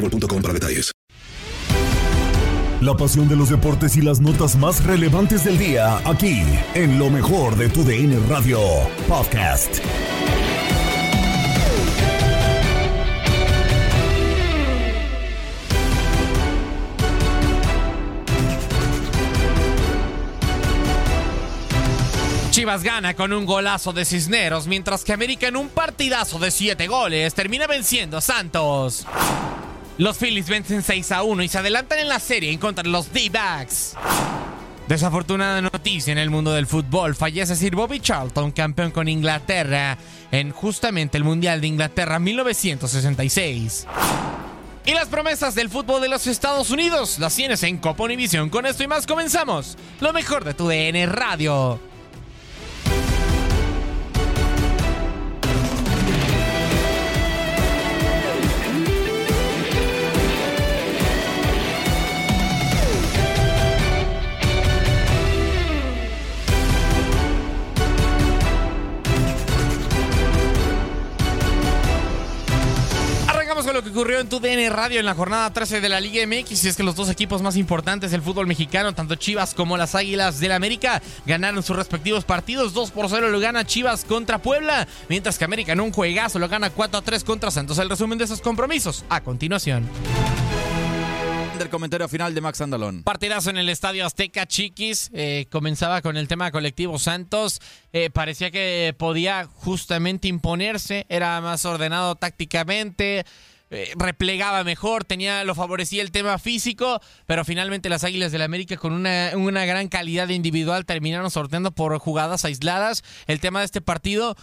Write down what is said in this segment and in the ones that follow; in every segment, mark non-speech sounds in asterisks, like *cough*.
boostmobile.com para detalles. La pasión de los deportes y las notas más relevantes del día, aquí, en lo mejor de tu DN Radio Podcast. Chivas gana con un golazo de Cisneros, mientras que América en un partidazo de 7 goles termina venciendo a Santos. Los Phillies vencen 6 a 1 y se adelantan en la serie en contra de los D-Backs. Desafortunada noticia en el mundo del fútbol. Fallece Sir Bobby Charlton, campeón con Inglaterra en justamente el Mundial de Inglaterra 1966. Y las promesas del fútbol de los Estados Unidos las tienes en Copa Univisión. Con esto y más comenzamos. Lo mejor de tu DN Radio. Lo que ocurrió en tu DN Radio en la jornada 13 de la Liga MX. Y es que los dos equipos más importantes del fútbol mexicano, tanto Chivas como las Águilas del América, ganaron sus respectivos partidos. 2 por 0 lo gana Chivas contra Puebla, mientras que América en un juegazo lo gana 4 a 3 contra Santos. El resumen de esos compromisos a continuación. del comentario final de Max Andalón. Partidazo en el Estadio Azteca Chiquis. eh, comenzaba con el tema colectivo Santos. Eh, parecía que podía justamente imponerse. Era más ordenado tácticamente. Eh, replegaba mejor, tenía, lo favorecía el tema físico, pero finalmente las Águilas del América con una, una gran calidad individual terminaron sorteando por jugadas aisladas. El tema de este partido,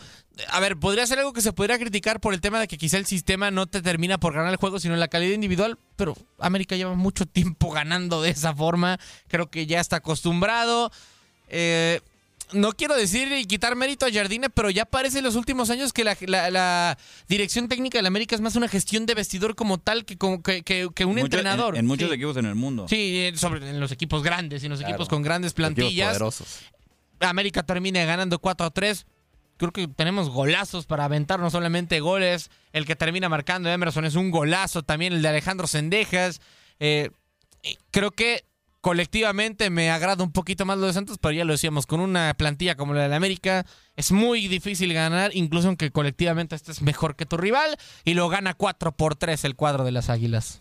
a ver, podría ser algo que se podría criticar por el tema de que quizá el sistema no te termina por ganar el juego, sino la calidad individual, pero América lleva mucho tiempo ganando de esa forma, creo que ya está acostumbrado. Eh, no quiero decir y quitar mérito a Jardine, pero ya parece en los últimos años que la, la- la dirección técnica del América es más una gestión de vestidor como tal que, como que, que- que un Mucho- entrenador. En, en muchos Sí. equipos en el mundo. Sí, sobre en los equipos grandes y en los Claro. equipos con grandes plantillas. poderosos. América termina ganando 4 a 3. Creo que tenemos golazos para aventar, no solamente goles. El que termina marcando Emerson es un golazo también, el de Alejandro Sendejas. Eh, creo que colectivamente me agrada un poquito más lo de Santos, pero ya lo decíamos, con una plantilla como la de la América es muy difícil ganar, incluso aunque colectivamente estés mejor que tu rival, y lo gana 4 por 3 el cuadro de las Águilas.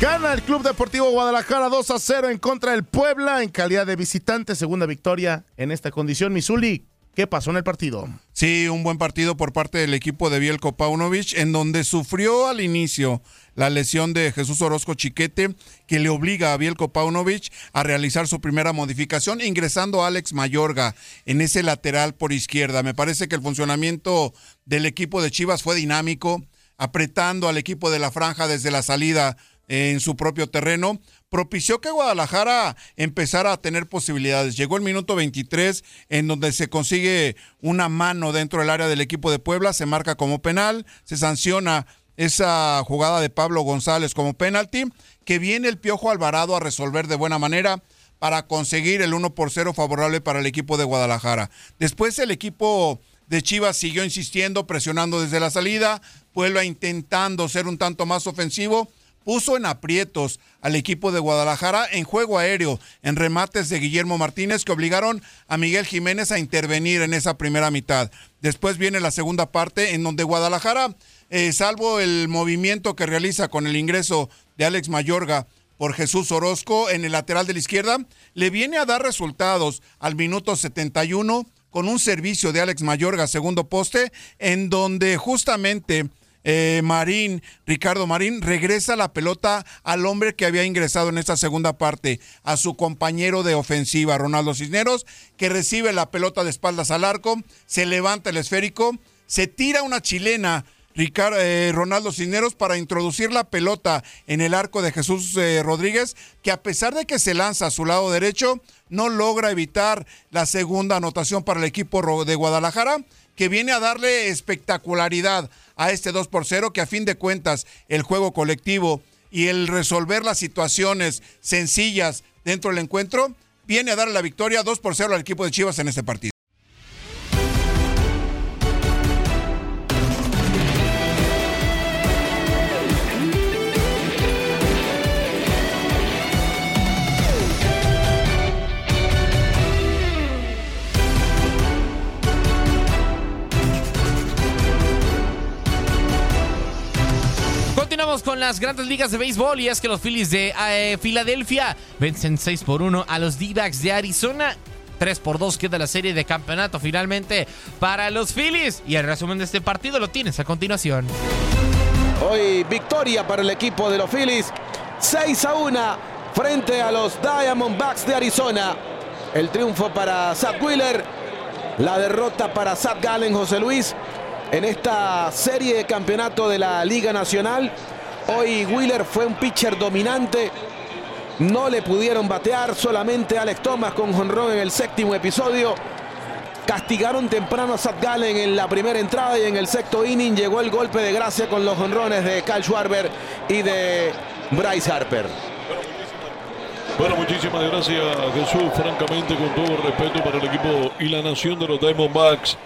Gana el Club Deportivo Guadalajara 2 a 0 en contra del Puebla en calidad de visitante. Segunda victoria en esta condición. Misuli, ¿qué pasó en el partido? Sí, un buen partido por parte del equipo de Bielko Paunovic, en donde sufrió al inicio la lesión de Jesús Orozco Chiquete, que le obliga a Bielko Paunovic a realizar su primera modificación, ingresando a Alex Mayorga en ese lateral por izquierda. Me parece que el funcionamiento del equipo de Chivas fue dinámico, apretando al equipo de la franja desde la salida en su propio terreno, propició que Guadalajara empezara a tener posibilidades. Llegó el minuto 23 en donde se consigue una mano dentro del área del equipo de Puebla, se marca como penal, se sanciona esa jugada de Pablo González como penalti, que viene el Piojo Alvarado a resolver de buena manera para conseguir el 1 por 0 favorable para el equipo de Guadalajara. Después el equipo de Chivas siguió insistiendo, presionando desde la salida, Puebla intentando ser un tanto más ofensivo, puso en aprietos al equipo de Guadalajara en juego aéreo, en remates de Guillermo Martínez que obligaron a Miguel Jiménez a intervenir en esa primera mitad. Después viene la segunda parte en donde Guadalajara, eh, salvo el movimiento que realiza con el ingreso de Alex Mayorga, por Jesús Orozco en el lateral de la izquierda, le viene a dar resultados al minuto 71 con un servicio de Alex Mayorga, segundo poste, en donde justamente eh, Marín, Ricardo Marín, regresa la pelota al hombre que había ingresado en esta segunda parte, a su compañero de ofensiva, Ronaldo Cisneros, que recibe la pelota de espaldas al arco, se levanta el esférico, se tira una chilena. Eh, Ronaldo Cisneros para introducir la pelota en el arco de Jesús eh, Rodríguez, que a pesar de que se lanza a su lado derecho, no logra evitar la segunda anotación para el equipo de Guadalajara, que viene a darle espectacularidad a este 2 por 0, que a fin de cuentas el juego colectivo y el resolver las situaciones sencillas dentro del encuentro viene a darle la victoria 2 por 0 al equipo de Chivas en este partido. Con las grandes ligas de béisbol y es que los Phillies de eh, Filadelfia vencen 6 por 1 a los D-backs de Arizona. 3 por 2 queda la serie de campeonato finalmente para los Phillies. Y el resumen de este partido lo tienes a continuación. Hoy victoria para el equipo de los Phillies. 6 a 1 frente a los Diamondbacks de Arizona. El triunfo para Zach Wheeler. La derrota para Zach Gallen, José Luis en esta serie de campeonato de la Liga Nacional. Hoy Wheeler fue un pitcher dominante. No le pudieron batear, solamente Alex Thomas con jonrón en el séptimo episodio. Castigaron temprano a Zach Gallen en la primera entrada y en el sexto inning llegó el golpe de gracia con los jonrones de Kyle Schwarber y de Bryce Harper. Bueno, muchísimas gracias Jesús, francamente con todo respeto para el equipo y la nación de los Diamondbacks.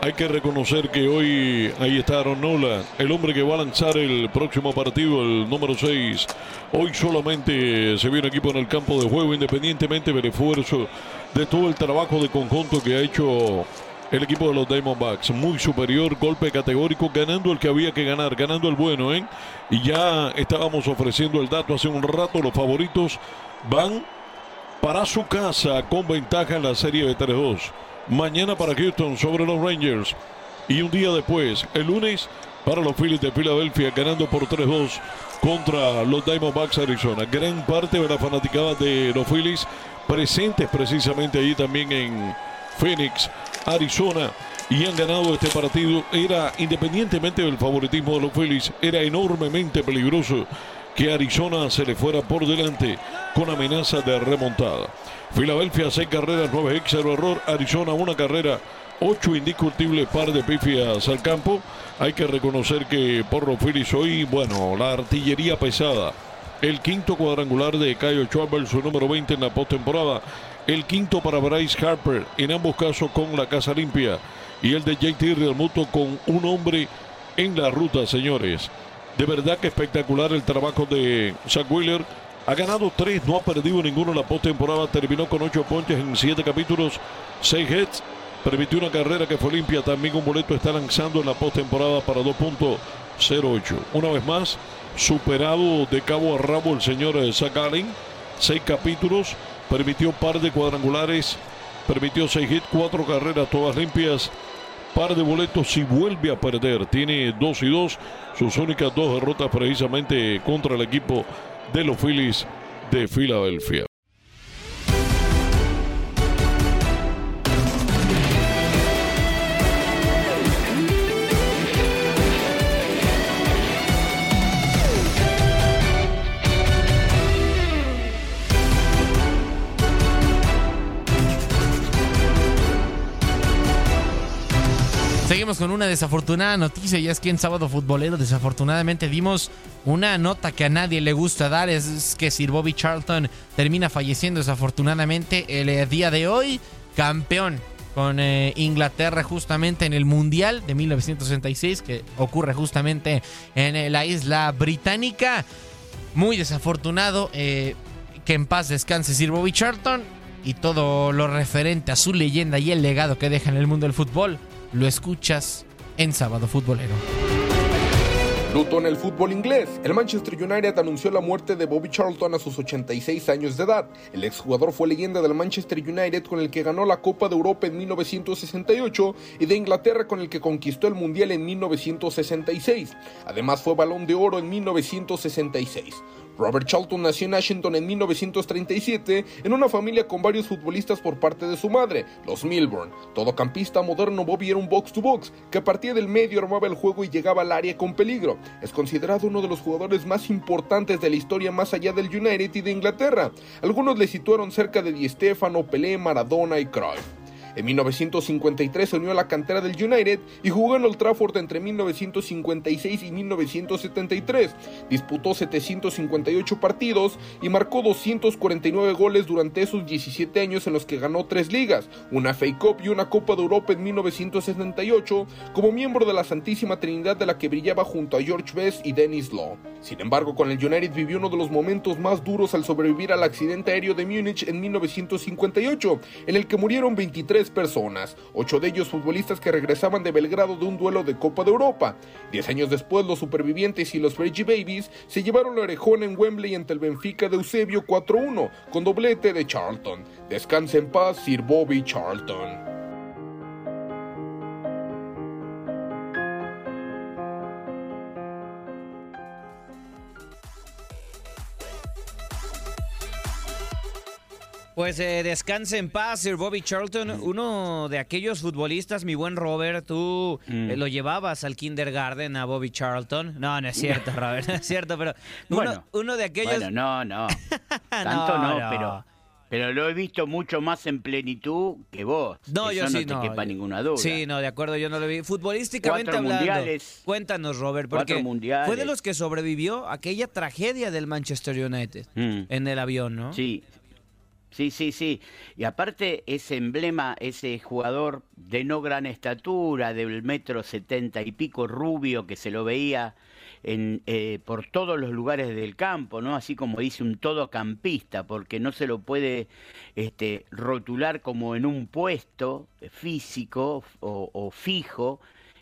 Hay que reconocer que hoy ahí está Aaron Nola, el hombre que va a lanzar el próximo partido, el número 6. Hoy solamente se un equipo en el campo de juego, independientemente del esfuerzo de todo el trabajo de conjunto que ha hecho el equipo de los Diamondbacks. Muy superior, golpe categórico, ganando el que había que ganar, ganando el bueno, ¿eh? Y ya estábamos ofreciendo el dato hace un rato, los favoritos van para su casa con ventaja en la serie de 3-2 mañana para Houston sobre los Rangers. Y un día después, el lunes, para los Phillies de Filadelfia, ganando por 3-2 contra los Diamondbacks Arizona. Gran parte de la fanaticada de los Phillies presentes precisamente allí también en Phoenix, Arizona. Y han ganado este partido. Era, independientemente del favoritismo de los Phillies, era enormemente peligroso que Arizona se le fuera por delante con amenaza de remontada. Filadelfia, seis carreras, nueve X, cero error. Arizona, una carrera, ocho indiscutibles par de pifias al campo. Hay que reconocer que por los Phillies hoy, bueno, la artillería pesada. El quinto cuadrangular de Kyle Schwarber, su número 20 en la postemporada. El quinto para Bryce Harper, en ambos casos con la casa limpia. Y el de JT Realmuto con un hombre en la ruta, señores. De verdad que espectacular el trabajo de Zach Wheeler ha ganado tres, no ha perdido ninguno en la postemporada. Terminó con ocho ponches en siete capítulos, seis hits. Permitió una carrera que fue limpia. También un boleto está lanzando en la postemporada para 2.08. Una vez más, superado de cabo a rabo el señor Zach Allen. Seis capítulos, permitió par de cuadrangulares, permitió seis hits, cuatro carreras todas limpias. Par de boletos si vuelve a perder. Tiene 2 y 2, sus únicas dos derrotas precisamente contra el equipo de los Phillies de Filadelfia. Desafortunada noticia y es que en Sábado Futbolero desafortunadamente dimos una nota que a nadie le gusta dar, es que Sir Bobby Charlton termina falleciendo desafortunadamente el eh, día de hoy, campeón con eh, Inglaterra justamente en el Mundial de 1966 que ocurre justamente en eh, la isla británica. Muy desafortunado, que en paz descanse Sir Bobby Charlton y todo lo referente a su leyenda y el legado que deja en el mundo del fútbol lo escuchas en Sábado Futbolero. Luto en el fútbol inglés. El Manchester United anunció la muerte de Bobby Charlton a sus 86 años de edad. El exjugador fue leyenda del Manchester United con el que ganó la Copa de Europa en 1968 y de Inglaterra con el que conquistó el Mundial en 1966. Además fue balón de oro en 1966. Robert Charlton nació en Washington en 1937 en una familia con varios futbolistas por parte de su madre, los Milburn. Todo campista moderno, Bobby era un box-to-box que partía del medio, armaba el juego y llegaba al área con peligro. Es considerado uno de los jugadores más importantes de la historia más allá del United y de Inglaterra. Algunos le situaron cerca de Di Stefano, Pelé, Maradona y Cruyff. En 1953 se unió a la cantera del United y jugó en Old Trafford entre 1956 y 1973. Disputó 758 partidos y marcó 249 goles durante esos 17 años en los que ganó tres ligas, una FA Cup y una Copa de Europa en 1978 como miembro de la Santísima Trinidad de la que brillaba junto a George Best y Dennis Law. Sin embargo, con el United vivió uno de los momentos más duros al sobrevivir al accidente aéreo de Múnich en 1958, en el que murieron 23 personas, ocho de ellos futbolistas que regresaban de Belgrado de un duelo de Copa de Europa. Diez años después, los supervivientes y los Reggie Babies se llevaron la orejona en Wembley ante el Benfica de Eusebio 4-1, con doblete de Charlton. Descanse en paz, Sir Bobby Charlton. Pues eh, descanse en paz, Sir Bobby Charlton, uno de aquellos futbolistas, mi buen Robert, tú eh, lo llevabas al kindergarten a Bobby Charlton. No, no es cierto, Robert, no es cierto, pero uno, Bueno. uno de aquellos... Bueno, no, no. *laughs* Tanto no, no. pero pero lo he visto mucho más en plenitud que vos. No, yo Eso sí, no no. te quepa ninguna duda. Sí, no, de acuerdo, yo no lo vi. Futbolísticamente Cuatro hablando, mundiales. cuéntanos, Robert, porque mundiales. fue de los que sobrevivió aquella tragedia del Manchester United Mm. en el avión, ¿no? Sí. Sí, sí, sí. Y aparte ese emblema, ese jugador de no gran estatura, del metro setenta y pico, rubio, que se lo veía en, eh, por todos los lugares del campo, ¿no? Así como dice un todocampista, porque no se lo puede este, rotular como en un puesto físico o, o fijo,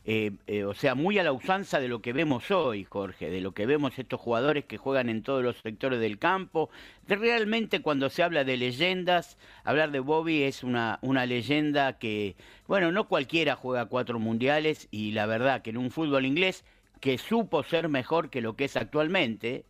eh, eh, o sea, muy a la usanza de lo que vemos hoy, Jorge, de lo que vemos estos jugadores que juegan en todos los sectores del campo. De realmente cuando se habla de leyendas, hablar de Bobby es una, una leyenda que, bueno, no cualquiera juega cuatro mundiales y la verdad que en un fútbol inglés que supo ser mejor que lo que es actualmente,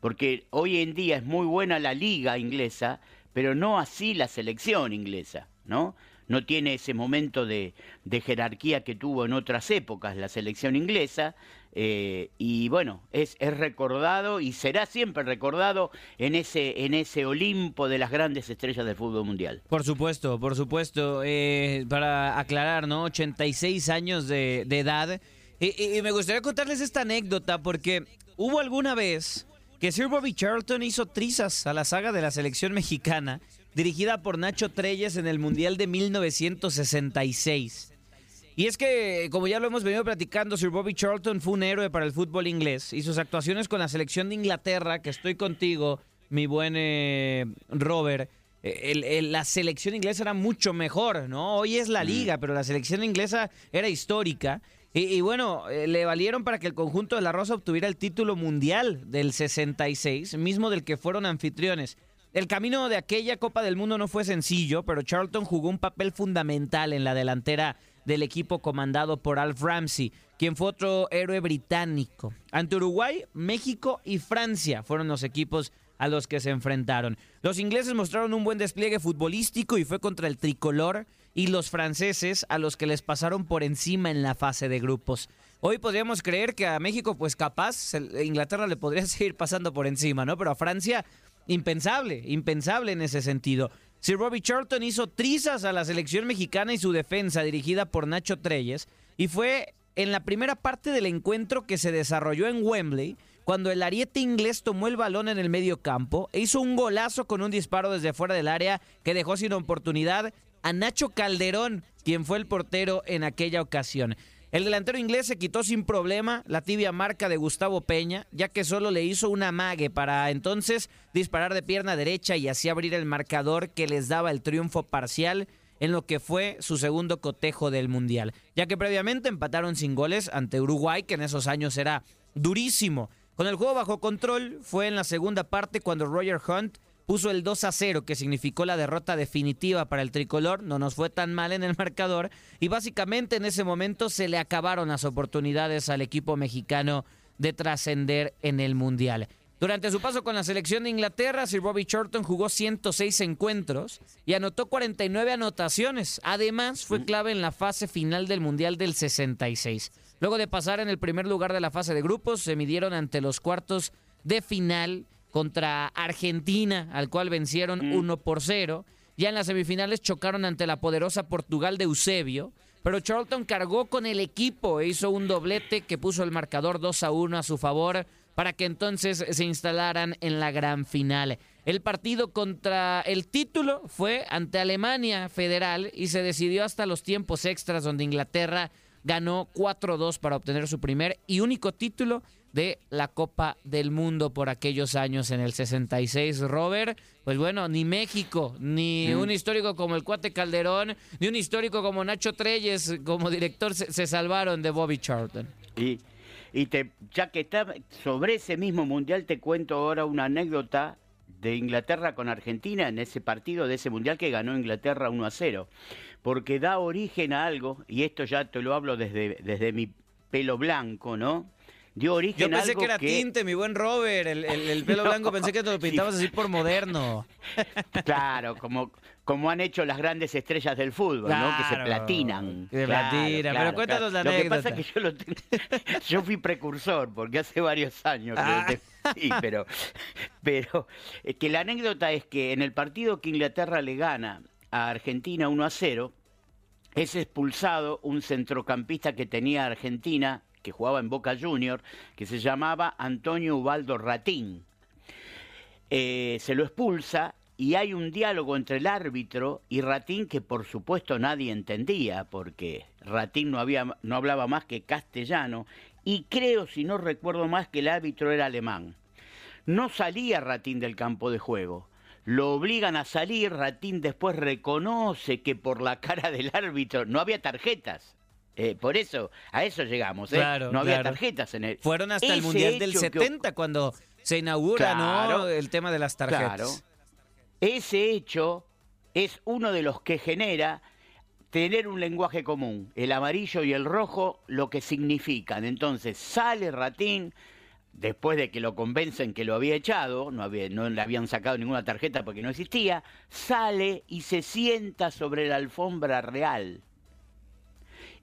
porque hoy en día es muy buena la liga inglesa, pero no así la selección inglesa, ¿no? No tiene ese momento de, de jerarquía que tuvo en otras épocas la selección inglesa, eh, y bueno, es, es recordado y será siempre recordado en ese, en ese Olimpo de las grandes estrellas del fútbol mundial. Por supuesto, por supuesto. Eh, para aclarar, ¿no? 86 años de, de edad. Y, me gustaría contarles esta anécdota porque hubo alguna vez que Sir Bobby Charlton hizo trizas a la saga de la selección mexicana dirigida por Nacho Treyes en el Mundial de 1966. Y es que, como ya lo hemos venido platicando, Sir Bobby Charlton fue un héroe para el fútbol inglés y sus actuaciones con la selección de Inglaterra, que estoy contigo, mi buen eh, Robert, eh, el- el- la selección inglesa era mucho mejor, ¿no? Hoy es la liga, pero la selección inglesa era histórica. Y, y bueno, eh, le valieron para que el conjunto de la Rosa obtuviera el título mundial del 66, mismo del que fueron anfitriones. El camino de aquella Copa del Mundo no fue sencillo, pero Charlton jugó un papel fundamental en la delantera del equipo comandado por Alf Ramsey, quien fue otro héroe británico. Ante Uruguay, México y Francia fueron los equipos a los que se enfrentaron. Los ingleses mostraron un buen despliegue futbolístico y fue contra el tricolor y los franceses a los que les pasaron por encima en la fase de grupos. Hoy podríamos creer que a México, pues capaz, Inglaterra le podría *laughs* seguir pasando por encima, ¿no? Pero a Francia, impensable, impensable en ese sentido. Sir Bobby Charlton hizo trizas a la selección mexicana y su defensa dirigida por Nacho Treyes y fue en la primera parte del encuentro que se desarrolló en Wembley cuando el ariete inglés tomó el balón en el medio campo e hizo un golazo con un disparo desde fuera del área que dejó sin oportunidad a Nacho Calderón, quien fue el portero en aquella ocasión. El delantero inglés se quitó sin problema la tibia marca de Gustavo Peña, ya que solo le hizo una mague para entonces disparar de pierna derecha y así abrir el marcador que les daba el triunfo parcial en lo que fue su segundo cotejo del Mundial, ya que previamente empataron sin goles ante Uruguay, que en esos años era durísimo. Con el juego bajo control fue en la segunda parte cuando Roger Hunt puso el 2 a 0, que significó la derrota definitiva para el tricolor. No nos fue tan mal en el *laughs* marcador. Y básicamente en ese momento se le acabaron las oportunidades al equipo mexicano de trascender en el Mundial. Durante su paso con la selección de Inglaterra, Sir Bobby Charlton jugó 106 encuentros y anotó 49 anotaciones. Además, fue clave en la fase final del Mundial del 66. Luego de pasar en el primer lugar de la fase de grupos, se midieron ante los cuartos de final contra Argentina, al cual vencieron 1 por 0. Ya en las semifinales chocaron ante la poderosa Portugal de Eusebio, pero Charlton cargó con el equipo e hizo un doblete que puso el marcador 2 a 1 a su favor para que entonces se instalaran en la gran final. El partido contra el título fue ante Alemania Federal y se decidió hasta los tiempos extras donde Inglaterra ganó 4-2 para obtener su primer y único título de la Copa del Mundo por aquellos años en el 66. Robert, pues bueno, ni México, ni Mm. un histórico como el Cuate Calderón, ni un histórico como Nacho Treyes como director se, se salvaron de Bobby Charlton. Y, y te, ya que está sobre ese mismo mundial, te cuento ahora una anécdota de Inglaterra con Argentina en ese partido de ese mundial que ganó Inglaterra 1 a 0. Porque da origen a algo, y esto ya te lo hablo desde, desde mi pelo blanco, ¿no? Dio origen Yo pensé algo que era tinte, mi buen Robert, el, el- el pelo *laughs* No, blanco, pensé que te lo pintabas así por moderno. *laughs* Claro, como, como han hecho las grandes estrellas del fútbol, ¿no? Que se Claro, platinan. que se platinan, pero cuéntanos la Lo que pasa anécdota. es que yo, lo tengo- *laughs* yo fui precursor, porque hace varios años que Ah. Sí, pero, pero es que la anécdota es que en el partido que Inglaterra le gana a Argentina 1 a 0, es expulsado un centrocampista que tenía Argentina, que jugaba en Boca Junior, que se llamaba Antonio Ubaldo Ratín. Eh, se lo expulsa y hay un diálogo entre el árbitro y Ratín que por supuesto nadie entendía, porque Ratín no, había, no hablaba más que castellano y creo, si no recuerdo más, que el árbitro era alemán. No salía Ratín del campo de juego. Lo obligan a salir, Ratín después reconoce que por la cara del árbitro no había tarjetas. Eh, por eso, a eso llegamos. ¿eh? Claro, no había claro. tarjetas en el. Fueron hasta el Mundial del hecho que 70 cuando se inaugura ¿no? El tema de las tarjetas. Claro. Ese hecho es uno de los que genera tener un lenguaje común. El amarillo y el rojo, lo que significan. Entonces sale Ratín, después de que lo convencen que lo había echado, no, había- no le habían sacado ninguna tarjeta porque no existía, sale y se sienta sobre la alfombra real.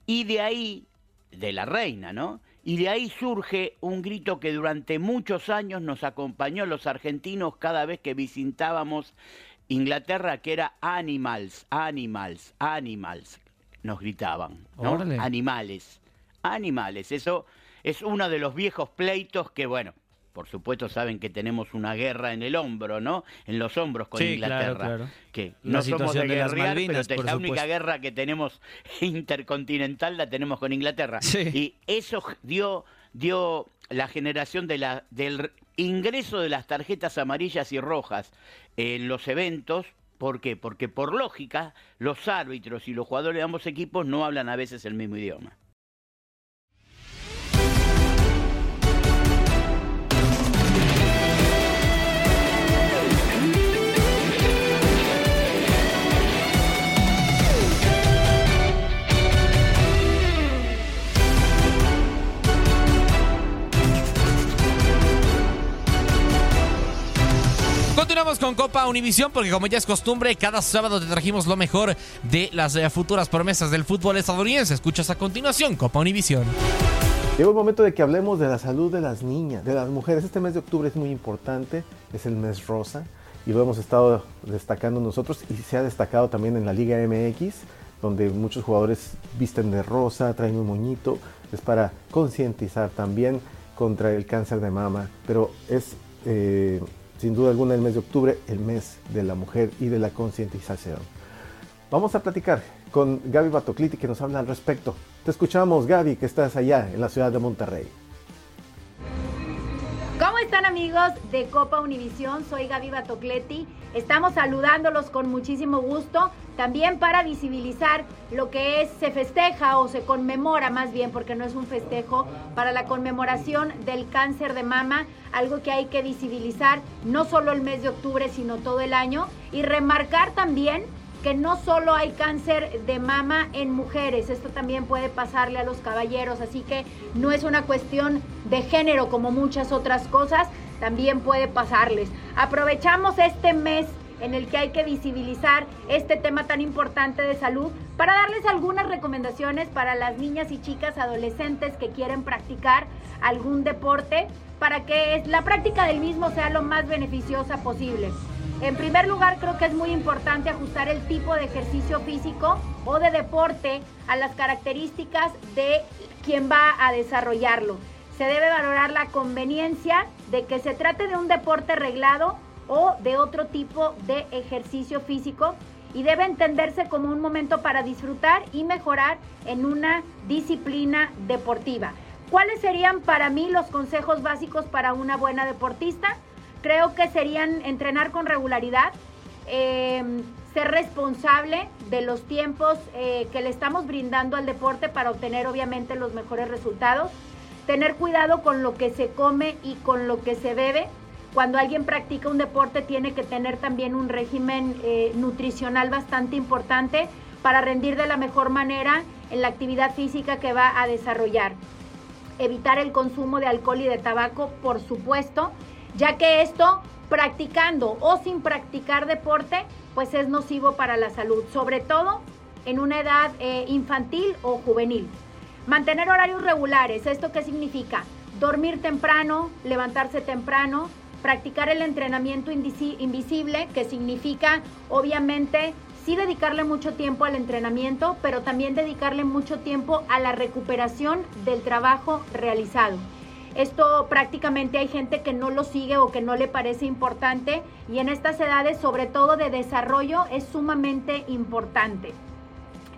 Y de ahí, de la reina, ¿no? Y de ahí surge un grito que durante muchos años nos acompañó a los argentinos cada vez que visitábamos Inglaterra, que era animals, animals, animals, nos gritaban, ¿no? Animales, animales. Eso es uno de los viejos pleitos que, bueno, por supuesto saben que tenemos una guerra en el hombro, ¿no? En los hombros con Sí, Inglaterra. claro, claro. Que no somos de, de las Malvinas, pero la única guerra que tenemos *laughs* intercontinental la tenemos con Inglaterra. Y eso dio, dio la generación de la, del ingreso de las tarjetas amarillas y rojas en los eventos. ¿Por qué? Porque por lógica los árbitros y los jugadores de ambos equipos no hablan a veces el mismo idioma. Copa Univisión porque como ya es costumbre, cada sábado te trajimos lo mejor de las eh, futuras promesas del fútbol estadounidense. Escuchas a continuación Copa Univisión. Llegó el momento de que hablemos de la salud de las niñas, de las mujeres. Este mes de octubre es muy importante, es el mes rosa y lo hemos estado destacando nosotros y se ha destacado también en la Liga MX, donde muchos jugadores visten de rosa, traen un moñito, es para concientizar también contra el cáncer de mama, pero es eh, sin duda alguna el mes de octubre el mes de la mujer y de la concientización. Vamos a platicar con Gaby Batocliti que nos habla al respecto. Te escuchamos Gaby que estás allá en la ciudad de Monterrey. ¿Cómo están amigos de Copa Univisión? Soy Gaby Batocleti. Estamos saludándolos con muchísimo gusto, también para visibilizar lo que es, se festeja o se conmemora más bien, porque no es un festejo, para la conmemoración del cáncer de mama, algo que hay que visibilizar no solo el mes de octubre, sino todo el año, y remarcar también que no solo hay cáncer de mama en mujeres, esto también puede pasarle a los caballeros, así que no es una cuestión de género como muchas otras cosas, también puede pasarles. Aprovechamos este mes en el que hay que visibilizar este tema tan importante de salud para darles algunas recomendaciones para las niñas y chicas adolescentes que quieren practicar algún deporte para que la práctica del mismo sea lo más beneficiosa posible. En primer lugar, creo que es muy importante ajustar el tipo de ejercicio físico o de deporte a las características de quien va a desarrollarlo. Se debe valorar la conveniencia de que se trate de un deporte reglado o de otro tipo de ejercicio físico y debe entenderse como un momento para disfrutar y mejorar en una disciplina deportiva. ¿Cuáles serían para mí los consejos básicos para una buena deportista? Creo que serían entrenar con regularidad, em, ser responsable de los tiempos eh, que le estamos brindando al deporte para obtener obviamente los mejores resultados, tener cuidado con lo que se come y con lo que se bebe. Cuando alguien practica un deporte tiene que tener también un régimen eh, nutricional bastante importante para rendir de la mejor manera en la actividad física que va a desarrollar. Evitar el consumo de alcohol y de tabaco, por supuesto, ya que esto, practicando o sin practicar deporte, pues es nocivo para la salud, sobre todo en una edad eh, infantil o juvenil. Mantener horarios regulares, ¿esto qué significa? Dormir temprano, levantarse temprano, practicar el entrenamiento invisible, que significa obviamente sí dedicarle mucho tiempo al entrenamiento, pero también dedicarle mucho tiempo a la recuperación del trabajo realizado. Esto prácticamente hay gente que no lo sigue o que no le parece importante y en estas edades, sobre todo de desarrollo, es sumamente importante.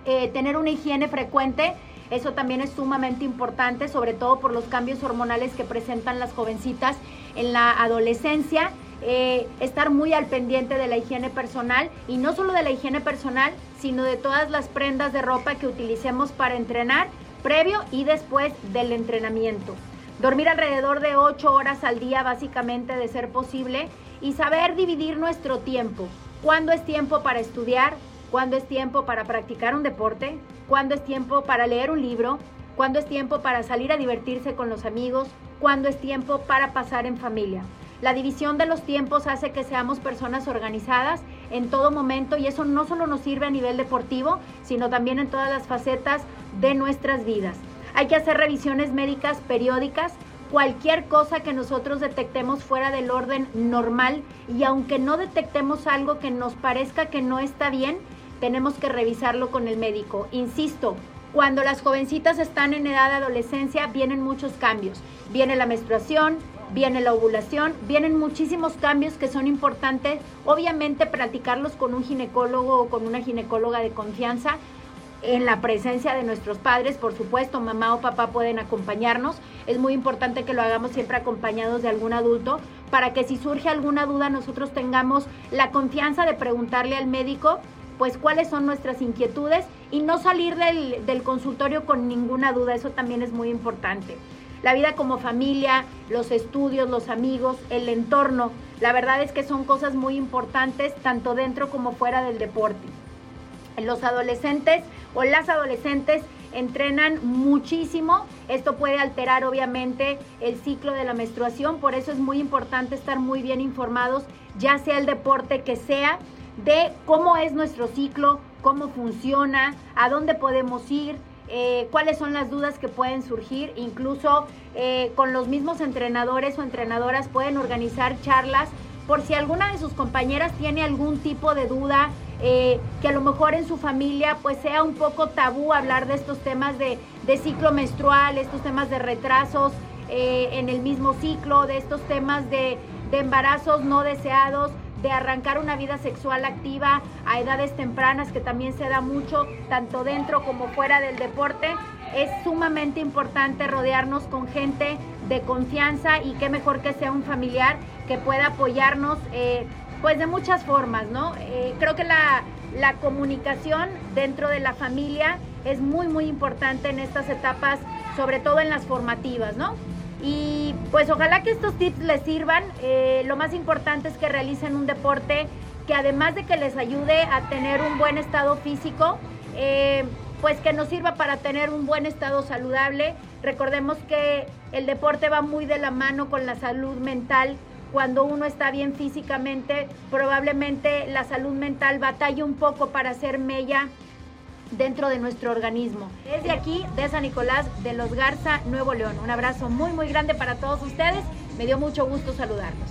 Eh, tener una higiene frecuente, eso también es sumamente importante, sobre todo por los cambios hormonales que presentan las jovencitas en la adolescencia. Eh, estar muy al pendiente de la higiene personal y no solo de la higiene personal, sino de todas las prendas de ropa que utilicemos para entrenar previo y después del entrenamiento. Dormir alrededor de 8 horas al día básicamente de ser posible y saber dividir nuestro tiempo. ¿Cuándo es tiempo para estudiar? ¿Cuándo es tiempo para practicar un deporte? ¿Cuándo es tiempo para leer un libro? ¿Cuándo es tiempo para salir a divertirse con los amigos? ¿Cuándo es tiempo para pasar en familia? La división de los tiempos hace que seamos personas organizadas en todo momento y eso no solo nos sirve a nivel deportivo, sino también en todas las facetas de nuestras vidas. Hay que hacer revisiones médicas periódicas, cualquier cosa que nosotros detectemos fuera del orden normal y aunque no detectemos algo que nos parezca que no está bien, tenemos que revisarlo con el médico. Insisto, cuando las jovencitas están en edad de adolescencia vienen muchos cambios. Viene la menstruación, viene la ovulación, vienen muchísimos cambios que son importantes. Obviamente practicarlos con un ginecólogo o con una ginecóloga de confianza en la presencia de nuestros padres, por supuesto, mamá o papá pueden acompañarnos. Es muy importante que lo hagamos siempre acompañados de algún adulto para que si surge alguna duda nosotros tengamos la confianza de preguntarle al médico pues cuáles son nuestras inquietudes y no salir del, del consultorio con ninguna duda, eso también es muy importante. La vida como familia, los estudios, los amigos, el entorno, la verdad es que son cosas muy importantes tanto dentro como fuera del deporte. Los adolescentes o las adolescentes entrenan muchísimo. Esto puede alterar obviamente el ciclo de la menstruación, por eso es muy importante estar muy bien informados, ya sea el deporte que sea, de cómo es nuestro ciclo, cómo funciona, a dónde podemos ir, eh, cuáles son las dudas que pueden surgir, incluso eh, con los mismos entrenadores o entrenadoras pueden organizar charlas por si alguna de sus compañeras tiene algún tipo de duda, eh, que a lo mejor en su familia pues sea un poco tabú hablar de estos temas de, ciclo menstrual, estos temas de retrasos en el mismo ciclo, de estos temas de, de embarazos no deseados de arrancar una vida sexual activa a edades tempranas, que también se da mucho, tanto dentro como fuera del deporte. Es sumamente importante rodearnos con gente de confianza y qué mejor que sea un familiar que pueda apoyarnos eh, pues de muchas formas, ¿no? Eh, creo que la, la comunicación dentro de la familia es muy, muy importante en estas etapas, sobre todo en las formativas, ¿no? Y pues ojalá que estos tips les sirvan. Eh, lo más importante es que realicen un deporte que además de que les ayude a tener un buen estado físico, pues que nos sirva para tener un buen estado saludable. Recordemos que el deporte va muy de la mano con la salud mental. Cuando uno está bien físicamente, probablemente la salud mental batalla un poco para hacer mella dentro de nuestro organismo. Desde aquí, de San Nicolás de los Garza, Nuevo León. Un abrazo muy, muy grande para todos ustedes. Me dio mucho gusto saludarlos.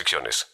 restricciones.